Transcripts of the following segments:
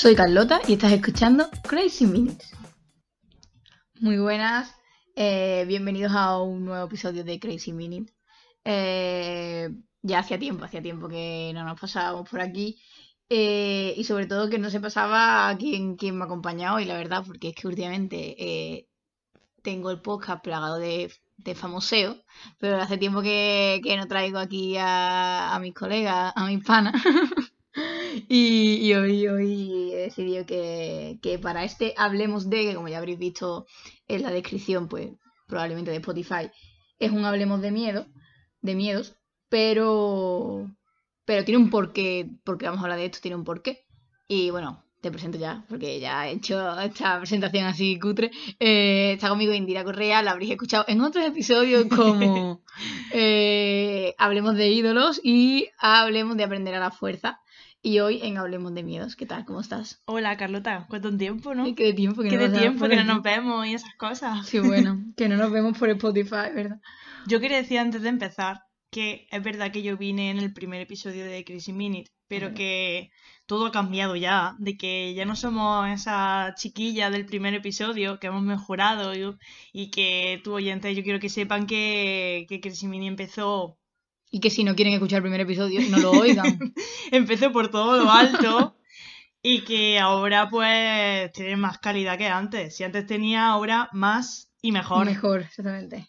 Soy Carlota y estás escuchando Crazy Minutes. Muy buenas, eh, bienvenidos a un nuevo episodio de Crazy Minutes. Eh, ya hacía tiempo, hacía tiempo que no nos pasábamos por aquí eh, y sobre todo que no se pasaba a quien, quien me ha acompañado hoy, la verdad, porque es que últimamente tengo el podcast plagado de, de famoseo, pero hace tiempo que, que no traigo aquí a mis colegas, a mis panas. Y, hoy, hoy he decidido que, que, para este Hablemos de, que como ya habréis visto en la descripción, pues probablemente de Spotify, es un Hablemos de miedo, de miedos, pero, pero tiene un porqué, porque vamos a hablar de esto, tiene un porqué. Y bueno, te presento ya, porque ya he hecho esta presentación así cutre. Eh, está conmigo Indira Correa, la habréis escuchado en otros episodios como eh, Hablemos de ídolos y Hablemos de aprender a la fuerza. Y hoy en Hablemos de Miedos. ¿Qué tal? ¿Cómo estás? Hola, Carlota. ¿Cuánto tiempo, no? ¿Qué de tiempo que ¿Qué no de tiempo que no nos vemos y esas cosas? Sí, bueno, que no nos vemos por Spotify, ¿verdad? Yo quería decir antes de empezar que es verdad que yo vine en el primer episodio de Crazy Minute, pero que todo ha cambiado ya, de que ya no somos esa chiquilla del primer episodio, que hemos mejorado y, que tu oyente, yo quiero que sepan que, que Crazy Minute empezó y que si no quieren escuchar el primer episodio, no lo oigan. Empecé por todo lo alto y que ahora pues tiene más calidad que antes. Si antes tenía, ahora más y mejor. Mejor, exactamente.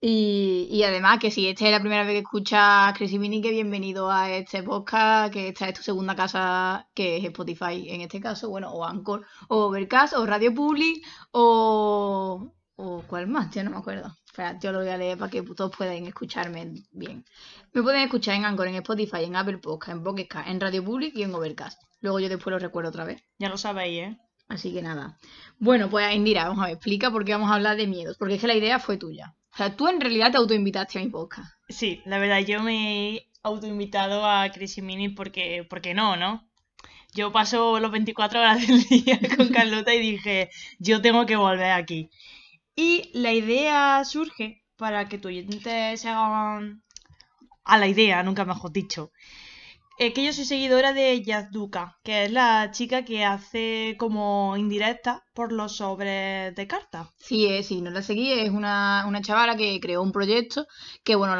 Y, y además que si esta es la primera vez que escuchas Crazy Mini, que bienvenido a este podcast, que esta es tu segunda casa, que es Spotify en este caso, bueno, o Anchor, o Overcast, o Radio Public, o... o ¿cuál más? Ya no me acuerdo. Espera, yo lo voy a leer para que todos puedan escucharme bien. Me pueden escuchar en Anchor, en Spotify, en Apple Podcast, en Pocket en Radio Public y en Overcast. Luego yo después lo recuerdo otra vez. Ya lo sabéis, ¿eh? Así que nada. Bueno, pues Indira, vamos a ver, explica por qué vamos a hablar de miedos. Porque es que la idea fue tuya. O sea, tú en realidad te autoinvitaste a mi podcast. Sí, la verdad, yo me he autoinvitado a Crazy Mini porque, porque no, ¿no? Yo paso los 24 horas del día con Carlota y dije, yo tengo que volver aquí. Y la idea surge para que tu oyente se hagan a la idea, nunca mejor dicho, eh, que yo soy seguidora de Yazduka, que es la chica que hace como indirecta por los sobres de cartas. Sí, es, sí, no la seguí, es una, una chavala que creó un proyecto que, bueno,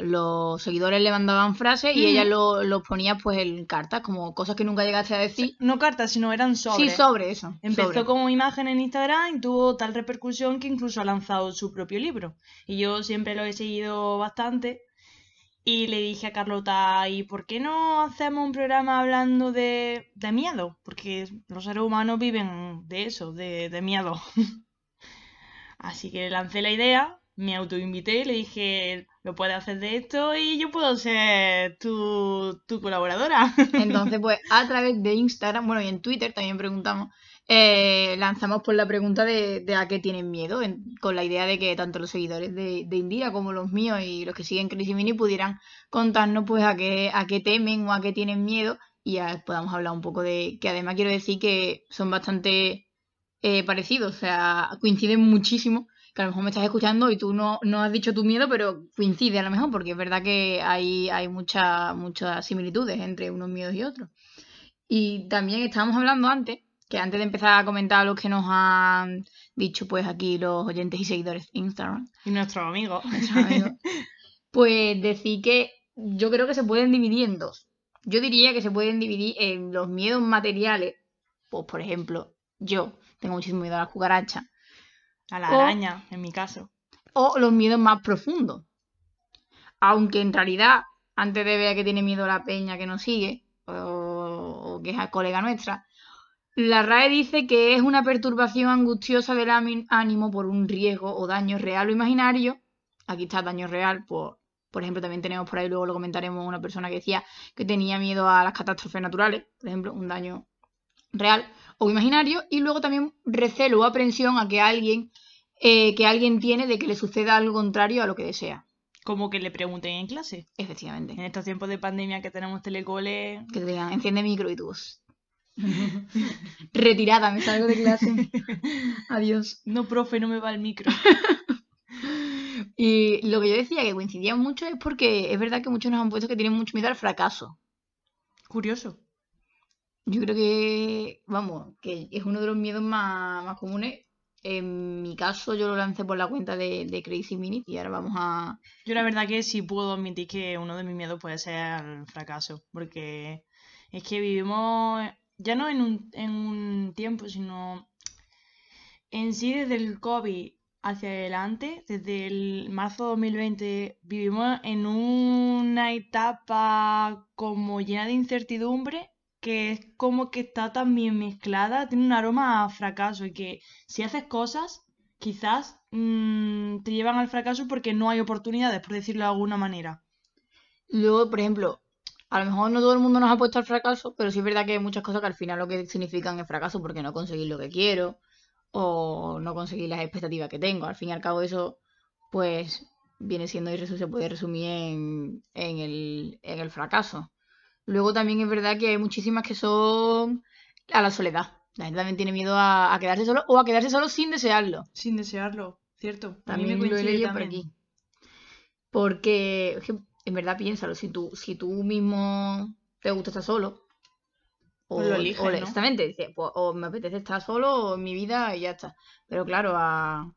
los seguidores le mandaban frases y ella los lo ponía pues en cartas, como cosas que nunca llegaste a decir. No cartas, sino eran sobres. Sí, sobre eso. Empezó como imagen en Instagram y tuvo tal repercusión que incluso ha lanzado su propio libro. Y yo siempre lo he seguido bastante y le dije a Carlota, ¿y por qué no hacemos un programa hablando de, de miedo? Porque los seres humanos viven de eso, de, de miedo. Así que lancé la idea, me autoinvité, le dije, lo puedes hacer de esto y yo puedo ser tu, tu colaboradora. Entonces, pues a través de Instagram, bueno, y en Twitter también preguntamos eh, lanzamos por la pregunta de, a qué tienen miedo, con la idea de que tanto los seguidores de, de, Indira como los míos y los que siguen Crazy Mini pudieran contarnos pues a qué, a qué temen o a qué tienen miedo y ya podamos hablar un poco de que además quiero decir que son bastante eh, parecidos, o sea, coinciden muchísimo que a lo mejor me estás escuchando y tú no, no has dicho tu miedo, pero coincide a lo mejor, porque es verdad que hay, hay muchas muchas similitudes entre unos miedos y otros. Y también estábamos hablando antes que antes de empezar a comentar lo que nos han dicho pues aquí los oyentes y seguidores de Instagram. Y nuestros amigos. pues decir que yo creo que se pueden dividir en dos. Yo diría que se pueden dividir en los miedos materiales. Pues por ejemplo, yo tengo muchísimo miedo a la cucaracha. A la araña, en mi caso. O los miedos más profundos. Aunque en realidad, antes de ver que tiene miedo la peña que nos sigue, o, o que es colega nuestra, la RAE dice que es una perturbación angustiosa del ánimo por un riesgo o daño real o imaginario. Aquí está daño real, por, por ejemplo, también tenemos por ahí, luego lo comentaremos, una persona que decía que tenía miedo a las catástrofes naturales, por ejemplo, un daño real o imaginario. Y luego también recelo o aprensión a que alguien, eh, que alguien tiene de que le suceda algo contrario a lo que desea. Como que le pregunten en clase. Efectivamente. En estos tiempos de pandemia que tenemos telecole. Que te digan, enciende micro y tú. Retirada, me salgo de clase. Adiós. No, profe, no me va el micro. y lo que yo decía que coincidía mucho es porque es verdad que muchos nos han puesto que tienen mucho miedo al fracaso. Curioso. Yo creo que, vamos, que es uno de los miedos más, más comunes. En mi caso, yo lo lancé por la cuenta de, de Crazy Minute y ahora vamos a. Yo la verdad que sí puedo admitir que uno de mis miedos puede ser el fracaso, porque es que vivimos ya no en un, en un tiempo, sino en sí desde el COVID hacia adelante, desde el marzo de 2020, vivimos en una etapa como llena de incertidumbre, que es como que está también mezclada, tiene un aroma a fracaso y que si haces cosas, quizás mm, te llevan al fracaso porque no hay oportunidades, por decirlo de alguna manera. Luego, por ejemplo, a lo mejor no todo el mundo nos ha puesto al fracaso, pero sí es verdad que hay muchas cosas que al final lo que significan es fracaso porque no conseguir lo que quiero o no conseguir las expectativas que tengo. Al fin y al cabo eso, pues, viene siendo y se puede resumir en, en, el, en el fracaso. Luego también es verdad que hay muchísimas que son a la soledad. La gente también tiene miedo a, a quedarse solo o a quedarse solo sin desearlo. Sin desearlo, cierto. A mí También me lo he leído por aquí. Porque en verdad piénsalo, si tú, si tú mismo te gusta estar solo, o, Pues lo eliges, o ¿no? exactamente, pues, o me apetece estar solo o en mi vida y ya está. Pero claro, a,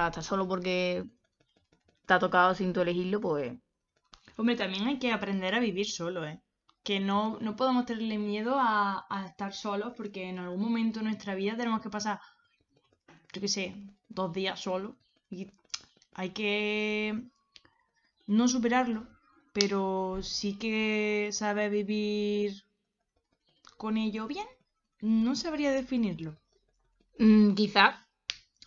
a estar solo porque te ha tocado sin tú elegirlo, pues Hombre, también hay que aprender a vivir solo, ¿eh? Que no, no podemos tenerle miedo a, a estar solos porque en algún momento de nuestra vida tenemos que pasar, yo qué sé, dos días solos. Y hay que no superarlo, pero sí que saber vivir con ello bien. No sabría definirlo. mm, quizás,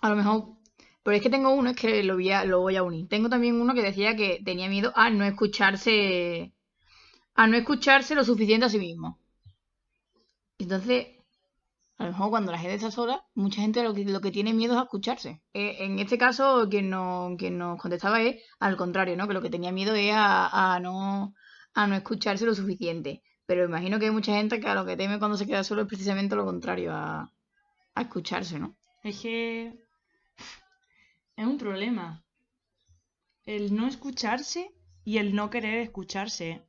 a lo mejor, pero es que tengo uno, es que lo voy a unir. Tengo también uno que decía que tenía miedo a no escucharse, a no escucharse lo suficiente a sí mismo. Entonces, a lo mejor cuando la gente está sola, mucha gente lo que, tiene miedo es a escucharse. Eh, en este caso, quien, no, quien nos contestaba es al contrario, ¿no? Que lo que tenía miedo es a, a no, a no escucharse lo suficiente. Pero imagino que hay mucha gente que a lo que teme cuando se queda solo es precisamente lo contrario, a, a escucharse, ¿no? Es que es un problema. El no escucharse y el no querer escucharse.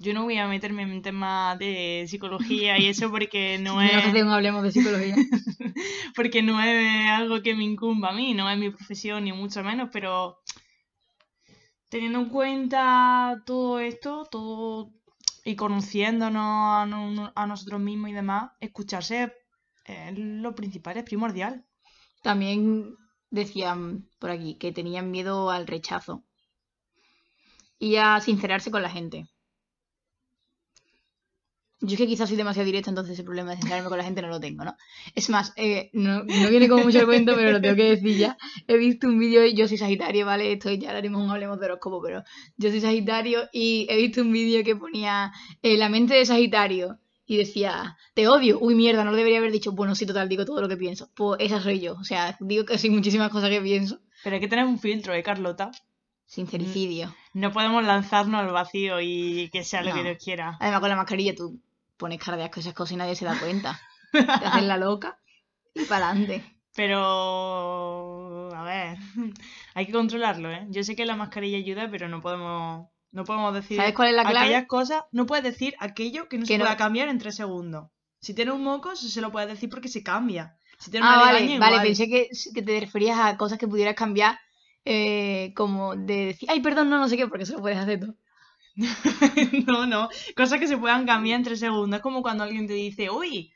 Yo no voy a meterme en temas de psicología y eso porque no no es, que hablemos de psicología. porque no es algo que me incumba a mí, no es mi profesión ni mucho menos, pero teniendo en cuenta todo esto, todo y conociéndonos a, no- a nosotros mismos y demás, escucharse es lo principal, es primordial. También decían por aquí que tenían miedo al rechazo y a sincerarse con la gente. Yo es que quizás soy demasiado directa, entonces el problema de sincerarme con la gente no lo tengo, ¿no? Es más, eh, no, no viene como mucho el cuento, pero lo tengo que decir ya. He visto un vídeo, yo soy Sagitario, ¿vale? Esto ya haremos un hablemos de horóscopo, pero yo soy Sagitario y he visto un vídeo que ponía eh, la mente de Sagitario y decía, te odio, uy mierda, no lo debería haber dicho, bueno, sí, total, digo todo lo que pienso. Pues esa soy yo, o sea, digo que soy muchísimas cosas que pienso. Pero hay que tener un filtro, ¿eh, Carlota? Sincericidio. No podemos lanzarnos al vacío y que sea lo que. Dios quiera. Además, con la mascarilla tú pones cara de esas cosas y nadie se da cuenta. Te haces la loca y para adelante. Pero, a ver, hay que controlarlo, ¿eh? Yo sé que la mascarilla ayuda, pero no podemos, no podemos decir ¿Sabes cuál es la clave? aquellas cosas. No puedes decir aquello que no Que se no- pueda cambiar en tres segundos. Si tienes un moco, se lo puedes decir porque se cambia. Si tienes Ah, una vale, legaña, vale, igual. pensé que, que te referías a cosas que pudieras cambiar, eh, como de decir, ay, perdón, no, no sé qué, porque eso lo puedes hacer tú. No, no. Cosas que se puedan cambiar en tres segundos. Es como cuando alguien te dice, uy,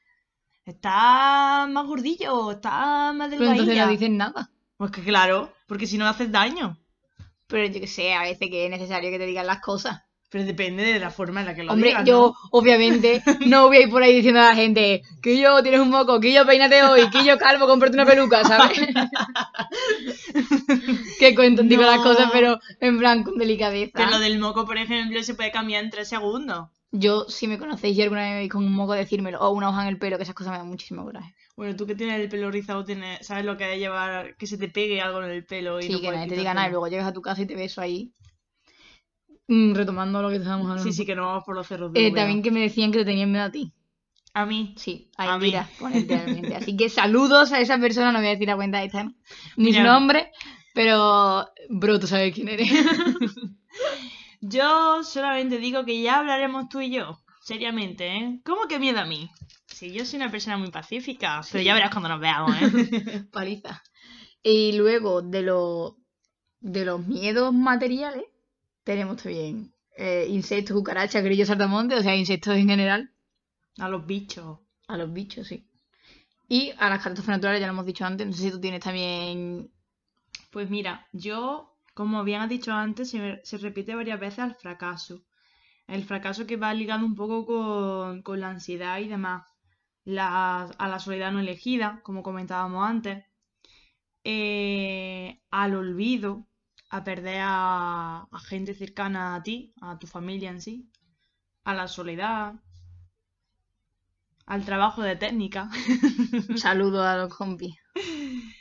está más gordillo, está más Pero entonces delgadilla. no dicen nada. Pues que claro, porque si no haces daño. Pero yo que sé, a veces que es necesario que te digan las cosas. Pero depende de la forma en la que lo Hombre, digas, yo ¿no? obviamente no voy a ir por ahí diciendo a la gente que yo tienes un moco, que yo peínate hoy, que yo calvo, comprate una peluca, ¿sabes? que cuento, digo las No. cosas, pero en plan con delicadeza. Que lo del moco, por ejemplo, se puede cambiar en tres segundos. Yo, si me conocéis y alguna vez me veis con un moco, decírmelo, o una hoja en el pelo, que esas cosas me dan muchísimo coraje. Bueno, tú que tienes el pelo rizado, tienes, sabes lo que es llevar, que se te pegue algo en el pelo y Sí, no que puedes nadie te diga nada y luego llegas a tu casa y te ves ahí. Mm, retomando lo que estábamos hablando. Sí, sí, que no vamos por los cerros de Eh, también que me decían que te tenían miedo a ti. A mí. Sí, ahí A mira, pone literalmente. Así que saludos a esa persona, no voy a decir la cuenta de Instagram, ni su nombre, pero bro, tú sabes quién eres. Yo solamente digo que ya hablaremos tú y yo. seriamente, ¿eh? ¿Cómo que miedo a mí? Si yo soy una persona muy pacífica, pero ya verás cuando nos veamos, ¿eh? Paliza. Y luego de los de los miedos materiales, tenemos también eh, insectos, cucarachas, grillos, saltamontes, o sea, insectos en general. A los bichos. A los bichos, sí. Y a las catástrofes naturales, ya lo hemos dicho antes. No sé si tú tienes también. Pues mira, yo, como bien has dicho antes, se, se repite varias veces al fracaso. El fracaso que va ligado un poco con, con la ansiedad y demás. La, a la soledad no elegida, como comentábamos antes. Eh, al olvido, a perder a, a gente cercana a ti, a tu familia en sí. A la soledad, al trabajo de técnica, Un saludo a los compis.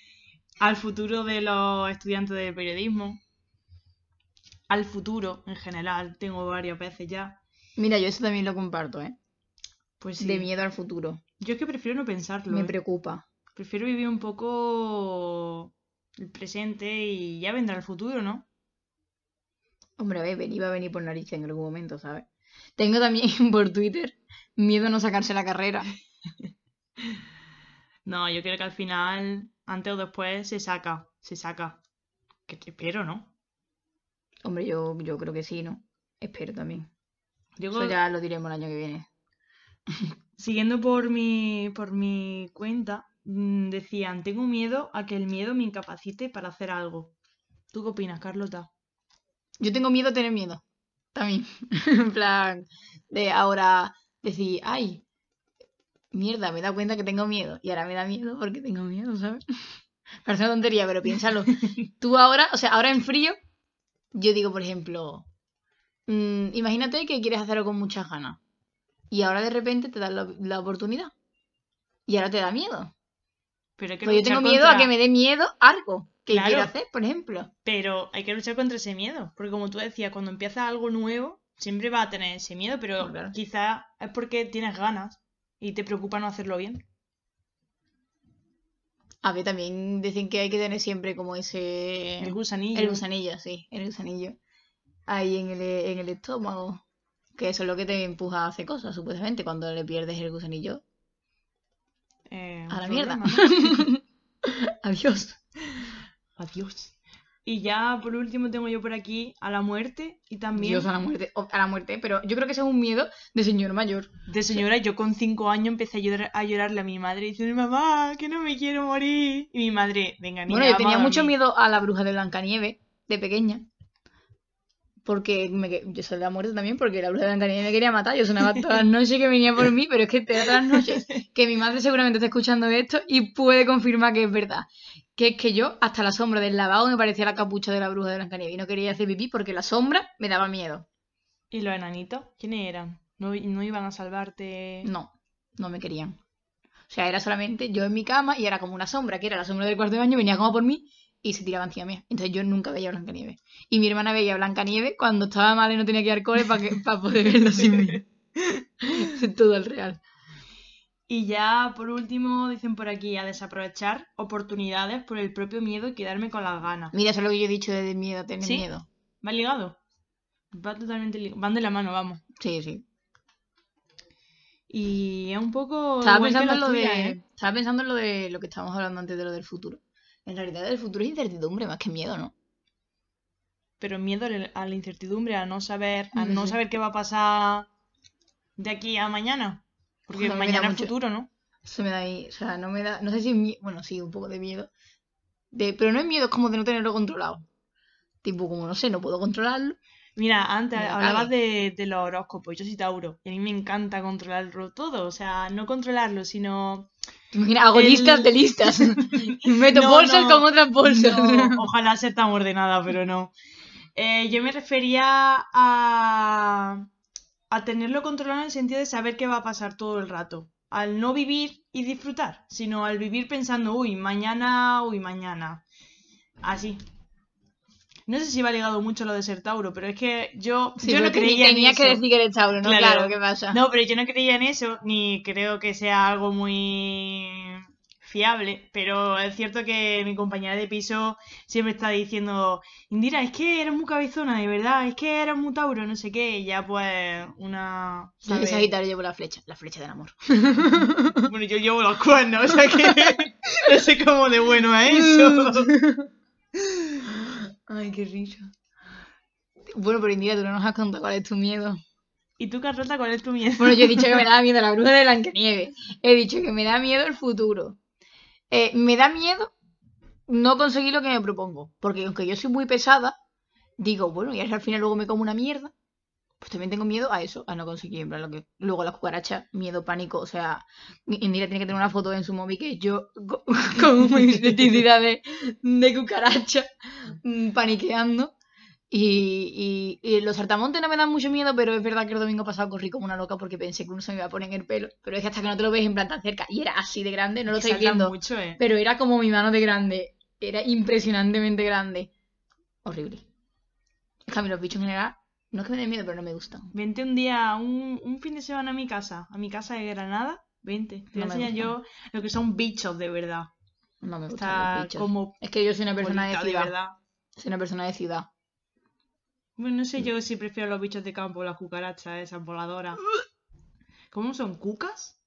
al futuro de los estudiantes de periodismo, al futuro en general, tengo varias veces ya. Mira, yo eso también lo comparto, ¿eh? Pues sí. De miedo al futuro. Yo es que prefiero no pensarlo. Me ¿eh? preocupa. Prefiero vivir un poco el presente y ya vendrá el futuro, ¿no? Hombre, a ver, ven- iba a venir por narices en algún momento, ¿sabes? Tengo también por Twitter miedo a no sacarse la carrera. No, yo creo que al final, antes o después, se saca, se saca. Que que espero, ¿no? Hombre, yo, yo creo que sí, ¿no? Espero también. Eso ya lo diremos el año que viene. siguiendo por mi, por mi cuenta, decían, tengo miedo a que el miedo me incapacite para hacer algo. ¿Tú qué opinas, Carlota? Yo tengo miedo a tener miedo. También. en plan, de ahora decir, ay, mierda, me he dado cuenta que tengo miedo. Y ahora me da miedo porque tengo miedo, ¿sabes? Parece una tontería, pero piénsalo. Tú ahora, o sea, ahora en frío, yo digo, por ejemplo, mm, imagínate que quieres hacerlo con muchas ganas. Y ahora de repente te dan la, la oportunidad. Y ahora te da miedo. Pero hay que Pues yo tengo miedo a que me dé miedo algo que Claro. quiero hacer, por ejemplo. Pero hay que luchar contra ese miedo. Porque como tú decías, cuando empiezas algo nuevo, siempre vas a tener ese miedo, pero Claro. quizás es porque tienes ganas y te preocupa no hacerlo bien. A ver, también dicen que hay que tener siempre como ese... El gusanillo. El gusanillo, sí, el gusanillo. Ahí en el, en el estómago. Que eso es lo que te empuja a hacer cosas, supuestamente. Cuando le pierdes el gusanillo. A la mierda. Adiós. Adiós. Y ya por último tengo yo por aquí a la muerte y también Dios a la muerte. o- A la muerte. Pero yo creo que ese es un miedo de señor mayor. de señora. Yo con cinco años empecé a, llorar, a llorarle a mi madre diciendo, mamá, que no me quiero morir. Y mi madre, venga, niña, Bueno, yo tenía mucho dormir". miedo a la bruja de Blancanieves de pequeña. Porque me, yo soy la muerte también, porque la bruja de Blancanieves me quería matar. Yo sonaba todas las noches que venía por mí, pero es que todas las noches que mi madre seguramente está escuchando esto y puede confirmar que es verdad. Que es que yo, hasta la sombra del lavabo, me parecía la capucha de la bruja de Blancanieves y no quería hacer pipí porque la sombra me daba miedo. ¿Y los enanitos? ¿Quiénes eran? ¿No, no iban a salvarte? No, no me querían. O sea, era solamente yo en mi cama y era como una sombra, que era la sombra del cuarto de baño, venía como por mí y se tiraba encima mía. Entonces yo nunca veía a Blancanieves. Y mi hermana veía a Blancanieves cuando estaba mal y no tenía que ir al cole para para poder verla sin mí. Todo el real. Y ya por último dicen por aquí a desaprovechar oportunidades por el propio miedo y quedarme con las ganas. Mira, eso es lo que yo he dicho de miedo tener ¿Sí? miedo. ¿Va ligado? Va totalmente ligado. Van de la mano, vamos. Sí, sí. Y es un poco Estaba pensando, en lo de, ¿eh? estaba pensando en lo de lo que estábamos hablando antes de lo del futuro. En realidad el futuro es incertidumbre más que miedo, ¿no? Pero miedo a la incertidumbre, a no saber, a no saber qué va a pasar de aquí a mañana. Porque Joder, mañana es futuro, ¿no? Eso me da ahí, o sea, no me da, no sé si, es mie- bueno, sí, un poco de miedo. De, pero no es miedo, es como de no tenerlo controlado. Tipo, como no sé, no puedo controlarlo. Mira, antes hablabas de, de los horóscopos. Yo soy Tauro. Y a mí me encanta controlarlo todo. O sea, no controlarlo, sino. ¿Te imaginas? Hago El- listas de listas. Meto No, bolsas no. con otras bolsas. No, ojalá ser tan ordenada, pero no. Eh, yo me refería a, a tenerlo controlado en el sentido de saber qué va a pasar todo el rato. Al no vivir y disfrutar, sino al vivir pensando, uy, mañana, uy, mañana. Así. No sé si va ligado mucho a lo de ser Tauro, pero es que yo, Sí, yo no creía en eso. que decir que eres Tauro, ¿no? Claro. Claro, ¿qué pasa? No, pero yo no creía en eso, ni creo que sea algo muy fiable, pero es cierto que mi compañera de piso siempre está diciendo, Indira, es que eres muy cabezona, de verdad, es que eres muy tauro, no sé qué, y ya pues una... Yo ¿sabe? que Sagitario llevo la flecha, la flecha del amor. Bueno, yo llevo los cuernos, o sea que no sé cómo de bueno es eso. Ay, qué risa. Bueno, pero Indira, tú no nos has contado cuál es tu miedo. ¿Y tú, Carlota, cuál es tu miedo? Bueno, yo he dicho que me da miedo la bruja de Blancanieves. He dicho que me da miedo el futuro. Eh, me da miedo no conseguir lo que me propongo. Porque aunque yo soy muy pesada, digo, bueno, y al final luego me como una mierda. Pues también tengo miedo a eso, a no conseguir. En plan, lo que... Luego las cucarachas, miedo, pánico. O sea, Indira tiene que tener una foto en su móvil que yo co- con mis necesidad de, de cucaracha mm, paniqueando. Y, y, y los saltamontes no me dan mucho miedo, pero es verdad que el domingo pasado corrí como una loca porque pensé que uno se me iba a poner en el pelo. Pero es que hasta que no te lo ves en plan tan cerca, y era así de grande, no lo estáis viendo, mucho, eh. pero era como mi mano de grande. Era impresionantemente grande. Horrible. Es que a mí los bichos en general, no es que me den miedo, pero no me gustan. Vente un día, un, un fin de semana a mi casa, a mi casa de Granada. Vente, te voy No a me enseñar yo lo que son bichos de verdad. No me gustan Está los bichos. como Es que yo soy una persona de de ciudad. verdad. soy una persona de ciudad. Bueno, no sé yo si prefiero los bichos de campo o las cucarachas, esas voladoras. ¿Cómo son? ¿Cucas?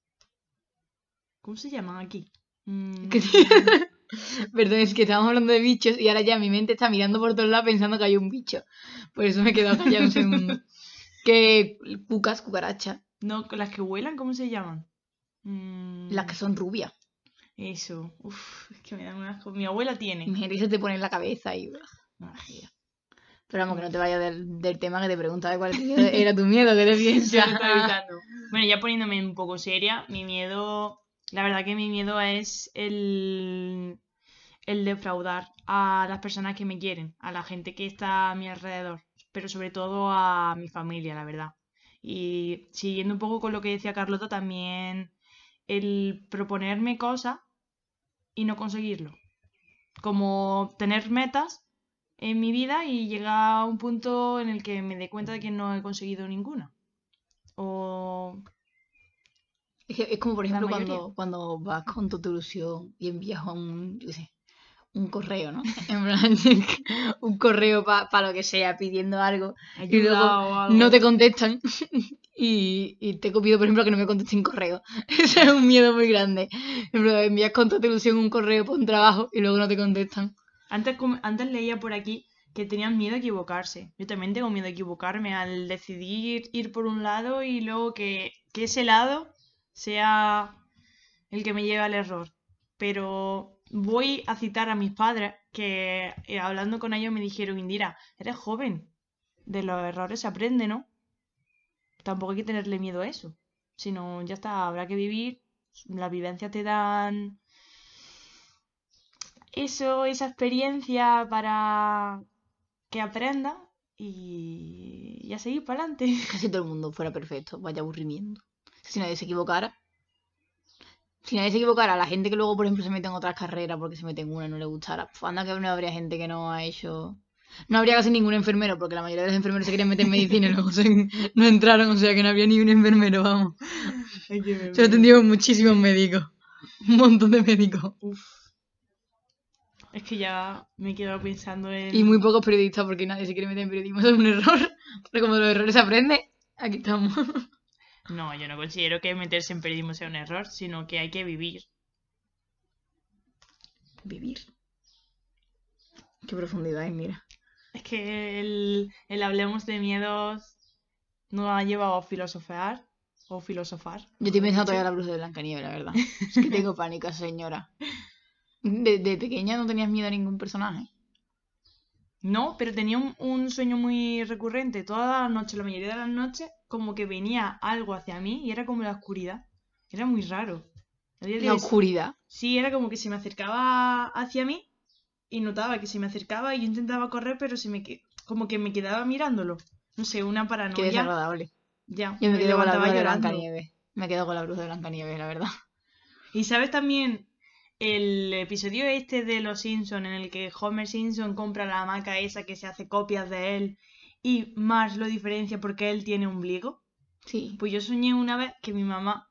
¿Cómo se llaman aquí? Mm, Perdón, es que estábamos hablando de bichos y ahora ya mi mente está mirando por todos lados pensando que hay un bicho. Por eso me he quedado callado un segundo. Que cucas, cucarachas, No, las que vuelan, ¿cómo se llaman? Mm, las que son rubias. Eso. Uf, es que me dan un asco. Mi abuela tiene. Imagínate que se te pone en la cabeza y... Pero vamos, que no te vayas del, del tema que te preguntaba cuál era tu miedo, ¿qué te piensas? Bueno, ya poniéndome un poco seria, mi miedo, la verdad que mi miedo es el, el defraudar a las personas que me quieren, a la gente que está a mi alrededor, pero sobre todo a mi familia, la verdad. Y siguiendo un poco con lo que decía Carlota, también el proponerme cosas y no conseguirlo. Como tener metas en mi vida y llegar a un punto en el que me dé cuenta de que no he conseguido ninguna. O Es, que es como, por ejemplo, cuando, cuando vas con tu ilusión y envías un, yo qué sé, un correo, ¿no? En plan, un correo para lo que sea, pidiendo algo. ayuda luego o algo. no te contestan y, y te pido, por ejemplo, que no me contesten correo. Ese es un miedo muy grande. Ejemplo, envías con tu ilusión un correo por un trabajo y luego no te contestan. Antes, antes leía por aquí que tenían miedo a equivocarse. Yo también tengo miedo a equivocarme al decidir ir por un lado y luego que, que ese lado sea el que me lleve al error. Pero voy a citar a mis padres que eh, hablando con ellos me dijeron, Indira, eres joven, de los errores se aprende, ¿no? Tampoco hay que tenerle miedo a eso, sino ya está, habrá que vivir, las vivencias te dan eso, esa experiencia para que aprenda y, y a seguir para adelante. Casi todo el mundo fuera perfecto, vaya aburrimiento. Si nadie se equivocara. Si nadie se equivocara, la gente que luego, por ejemplo, se mete en otras carreras porque se mete en una y no le gustara, pf, anda que no habría gente que no ha hecho. No habría casi ningún enfermero, porque la mayoría de los enfermeros se querían meter en medicina y luego se- no entraron, o sea que no habría ni un enfermero, vamos. Solo tendríamos muchísimos médicos. Un montón de médicos. Uf. Es que ya me he quedado pensando en... Y muy pocos periodistas, porque nadie se quiere meter en periodismo, eso es un error. Pero como de los errores se aprende, aquí estamos. No, yo no considero que meterse en periodismo sea un error, sino que hay que vivir. Vivir. Qué profundidad, eh, mira. Es que el, el hablemos de miedos nos ha llevado a filosofar o filosofar. Yo estoy pensando todavía en la bruja de Blancanieves, la verdad. Es que tengo pánico, señora. De, de pequeña no tenías miedo a ningún personaje. No, pero tenía un, un sueño muy recurrente. Todas las noches, la mayoría de las noches, como que venía algo hacia mí y era como la oscuridad. Era muy raro. De La oscuridad. Sí, era como que se me acercaba hacia mí y notaba que se me acercaba y yo intentaba correr, pero se me que- como que me quedaba mirándolo. No sé, una Qué paranoia. desagradable. Ya, Yo me quedo con la bruja de llorando. Blancanieves. Me quedo con la bruja de Blancanieves, la verdad. Y sabes también el episodio este de Los Simpson en el que Homer Simpson compra la hamaca esa que se hace copias de él y Marge lo diferencia porque él tiene ombligo. Sí. Pues yo soñé una vez que mi mamá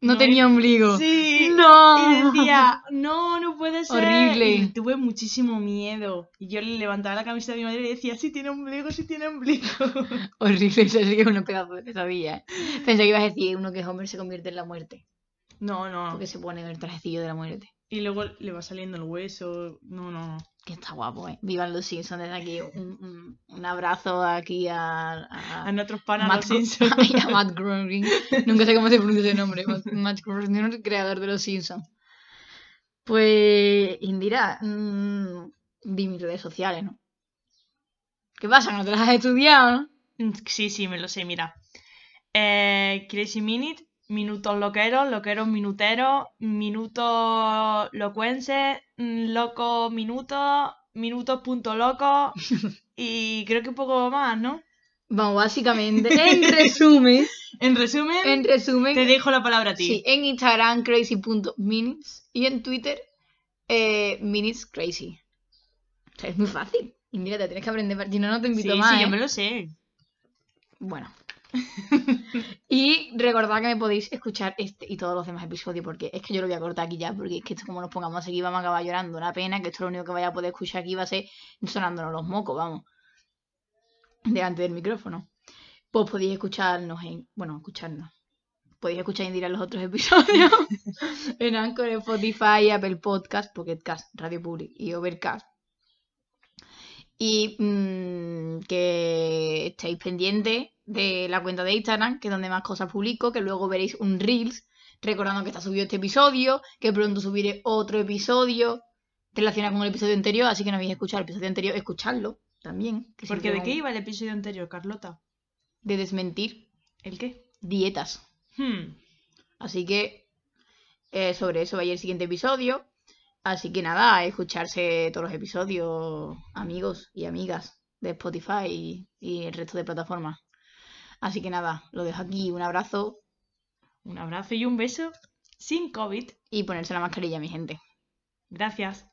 No, tenía ombligo. Sí. No. Y decía, no, no puede ser. Horrible. Y tuve muchísimo miedo. Y yo le levantaba la camiseta de mi madre y le decía, sí tiene ombligo, sí tiene ombligo. Horrible, eso sí que es un pedazo de. Pensé que ibas a decir uno que es hombre se convierte en la muerte. No, no. Porque se pone en el trajecillo de la muerte. Y luego le va saliendo el hueso. No, no, no. Que está guapo, ¿eh? Vivan los Simpsons desde aquí. Un, un- un abrazo aquí a, a, A nuestros panas Matt, los Simpsons. a Matt Groening. Nunca sé cómo se pronuncia ese nombre. Matt, Groening, el creador de los Simpsons. Pues, Indira, mm, di mis redes sociales, ¿no? ¿Qué pasa? ¿No te las has estudiado, Sí, sí, me lo sé, mira. Eh, Crazy Minute, minutos loqueros, loqueros minuteros, minutos locuenses, mm, locos minutos, minutos punto loco y creo que un poco más, ¿no? Vamos, básicamente, en resumen, En resumen, en resumen, te dejo la palabra a ti. sí, en Instagram crazy.minutes y en Twitter eh, minutescrazy. O sea, es muy fácil. Indira, te tienes que aprender, si no, no te invito sí, más. sí, ¿eh? yo me lo sé. Bueno. y recordad que me podéis escuchar este y todos los demás episodios porque es que yo lo voy a cortar aquí ya porque es que esto como nos pongamos a seguir vamos a acabar llorando. Una pena que esto lo único que vaya a poder escuchar aquí va a ser sonándonos los mocos, vamos. Delante del micrófono. Pues podéis escucharnos en... Bueno, escucharnos. Podéis escuchar Indira los otros episodios en Anchor, Spotify, Apple Podcast, Pocket Cast, Radio Public y Overcast. Y mm, que estéis pendientes de la cuenta de Instagram, que es donde más cosas publico, que luego veréis un Reels recordando que está subido este episodio, que pronto subiré otro episodio relacionado con el episodio anterior, así que no habéis escuchado el episodio anterior, escuchadlo también. que Porque ¿de qué iba el episodio anterior, Carlota? De desmentir ¿El qué? dietas. Hmm. Así que eh, sobre eso va a ir el siguiente episodio. Así que nada, a escucharse todos los episodios, amigos y amigas de Spotify y, y el resto de plataformas. Así que nada, lo dejo aquí. Un abrazo Un abrazo y un beso sin COVID. y ponerse la mascarilla, mi gente. Gracias.